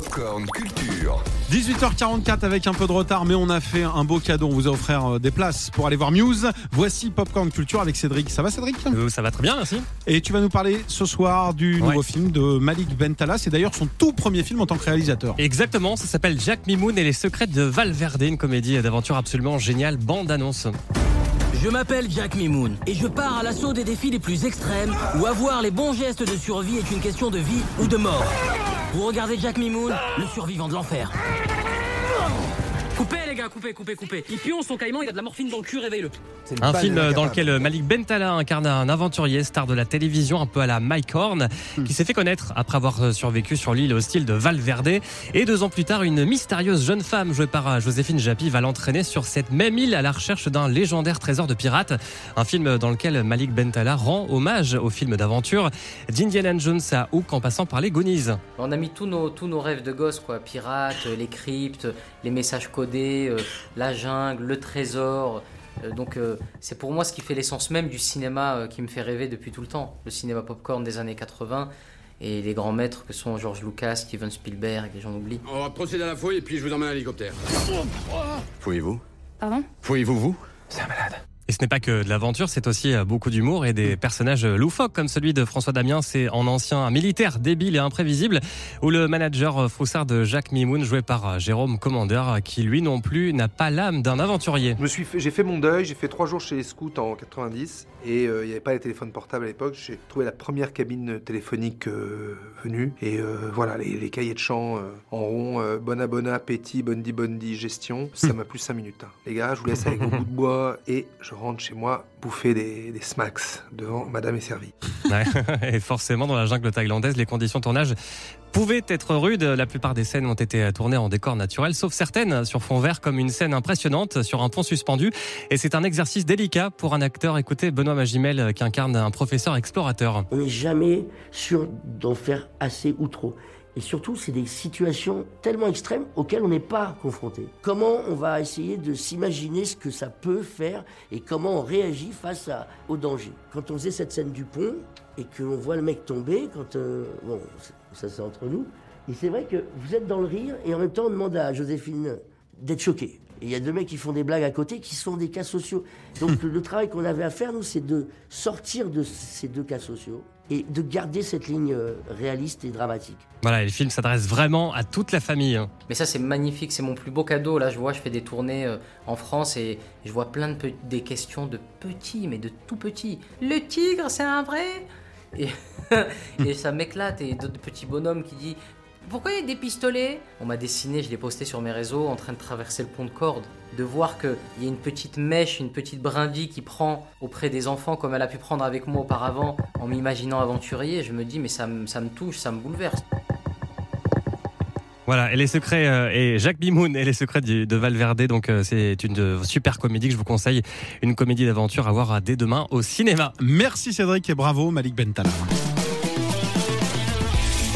Popcorn Culture. 18h44 avec un peu de retard, mais on a fait un beau cadeau. On vous a offert euh, des places pour aller voir Muse. Voici Popcorn Culture avec Cédric. Ça va, Cédric? Euh, ça va très bien, merci. Et tu vas nous parler ce soir du nouveau Ouais. film de Malik Bentala. C'est d'ailleurs son tout premier film en tant que réalisateur. Exactement, ça s'appelle Jack Mimoun et les secrets de Valverde, une comédie d'aventure absolument géniale, bande annonce. Je m'appelle Jack Mimoun et je pars à l'assaut des défis les plus extrêmes où avoir les bons gestes de survie est une question de vie ou de mort. Vous regardez Jack Mimoun, le survivant de l'enfer. Coupez les gars, coupez, coupez, coupez. Il pionce son caïman, il a de la morphine dans le cul, réveille-le. Un film dans lequel Malik Bentala incarne un aventurier star de la télévision un peu à la Mike Horn qui s'est fait connaître après avoir survécu sur l'île hostile de Valverde et deux ans plus tard une mystérieuse jeune femme jouée par Joséphine Japy va l'entraîner sur cette même île à la recherche d'un légendaire trésor de pirates un film dans lequel Malik Bentala rend hommage au film d'aventure d'Indiana Jones à Hook en passant par les Goonies On a mis tous nos, tous nos rêves de gosse, quoi. Pirates, euh, les cryptes, les messages codés, euh, la jungle, le trésor. Euh, donc euh, c'est pour moi ce qui fait l'essence même du cinéma euh, qui me fait rêver depuis tout le temps. Le cinéma popcorn des années 80 et les grands maîtres que sont George Lucas, Steven Spielberg et j'en oublie. On va procéder à la fouille et puis je vous emmène à l'hélicoptère. Fouillez-vous Pardon? Fouillez-vous vous? Et ce n'est pas que de l'aventure, c'est aussi euh, beaucoup d'humour et des personnages loufoques comme celui de François Damien, c'est en ancien militaire débile et imprévisible, ou le manager euh, froussard de Jacques Mimoun joué par euh, Jérôme Commandeur, qui lui non plus n'a pas l'âme d'un aventurier. Je me suis fait- j'ai fait mon deuil, j'ai fait trois jours chez les scouts en 90 et euh, il n'y avait pas les téléphones portables à l'époque. J'ai trouvé la première cabine téléphonique euh, venue et euh, voilà les, les cahiers de chant euh, en rond, euh, bona bona, petit, bondi bondi, gestion. Ça m'a plu 5 minutes. hein. Les gars, je vous laisse avec vos bouts de bois et je rentre chez moi bouffer des, des smacks devant Madame est servie. Ouais. et forcément, dans la jungle thaïlandaise, les conditions de tournage pouvaient être rudes. La plupart des scènes ont été tournées en décor naturel, sauf certaines sur fond vert, comme une scène impressionnante sur un pont suspendu. Et c'est un exercice délicat pour un acteur. Écoutez Benoît Magimel, qui incarne un professeur explorateur. On n'est jamais sûr d'en faire assez ou trop. Et surtout, c'est des situations tellement extrêmes auxquelles on n'est pas confronté. Comment on va essayer de s'imaginer ce que ça peut faire et comment on réagit face au danger? Quand on faisait cette scène du pont et qu'on voit le mec tomber, quand euh, bon, ça c'est entre nous. Et c'est vrai que vous êtes dans le rire et en même temps on demande à Joséphine d'être choquée. Et il y a deux mecs qui font des blagues à côté qui sont des cas sociaux. Donc le, travail qu'on avait à faire, nous, c'est de sortir de ces deux cas sociaux et de garder cette ligne euh, réaliste et dramatique. Voilà, et le film s'adresse vraiment à toute la famille. hein. Mais ça c'est magnifique, c'est mon plus beau cadeau. Là je vois, je fais des tournées euh, en France et je vois plein de pe- des questions de petits, mais de tout petits. Le tigre, c'est un vrai? Et, et ça m'éclate. Et d'autres petits bonhommes qui disent Pourquoi il y a des pistolets? On m'a dessiné, je l'ai posté sur mes réseaux en train de traverser le pont de corde. De voir qu'il y a une petite mèche, une petite brindille qui prend auprès des enfants comme elle a pu prendre avec moi auparavant en m'imaginant aventurier, je me dis mais ça, me- ça me touche, ça me bouleverse. Voilà, et les secrets, euh, et Jacques Bimoun et les secrets du- de Valverde, donc euh, c'est une euh, super comédie que je vous conseille, une comédie d'aventure à voir dès demain au cinéma. Merci Cédric et bravo Malik Bentala.